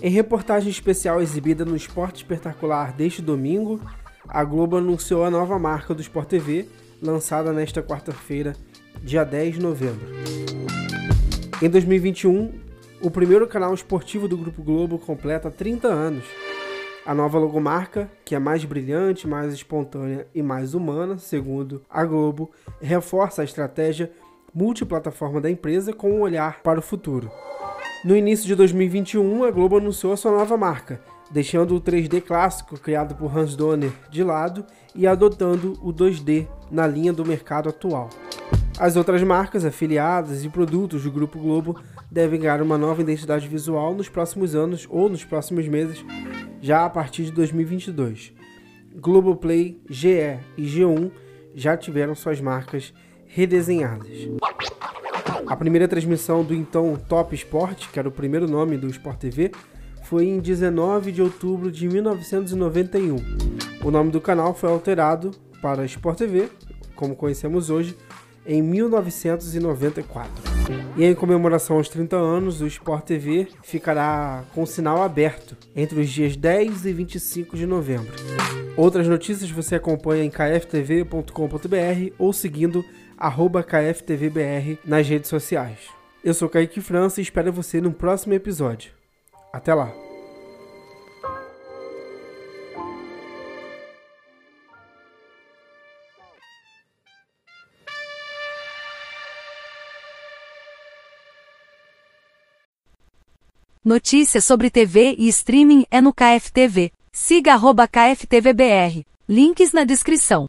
Em reportagem especial exibida no Esporte Espetacular deste domingo, a Globo anunciou a nova marca do Sport TV, lançada nesta quarta-feira, dia 10 de novembro. Em 2021, o primeiro canal esportivo do Grupo Globo completa 30 anos. A nova logomarca, que é mais brilhante, mais espontânea e mais humana, segundo a Globo, reforça a estratégia multiplataforma da empresa com um olhar para o futuro. No início de 2021, a Globo anunciou sua nova marca, deixando o 3D clássico criado por Hans Donner de lado e adotando o 2D na linha do mercado atual. As outras marcas afiliadas e produtos do Grupo Globo devem ganhar uma nova identidade visual nos próximos anos ou nos próximos meses, já a partir de 2022. Globoplay, GE e G1 já tiveram suas marcas redesenhadas. A primeira transmissão do então Top Sport, que era o primeiro nome do Sport TV, foi em 19 de outubro de 1991. O nome do canal foi alterado para Sport TV, como conhecemos hoje, em 1994. E em comemoração aos 30 anos, o Sport TV ficará com sinal aberto entre os dias 10 e 25 de novembro. Outras notícias você acompanha em kftv.com.br ou seguindo KFTVBR nas redes sociais. Eu sou Kaique França e espero você no próximo episódio. Até lá! Notícias sobre TV e streaming é no KFTV. Siga arroba KFTVBR. Links na descrição.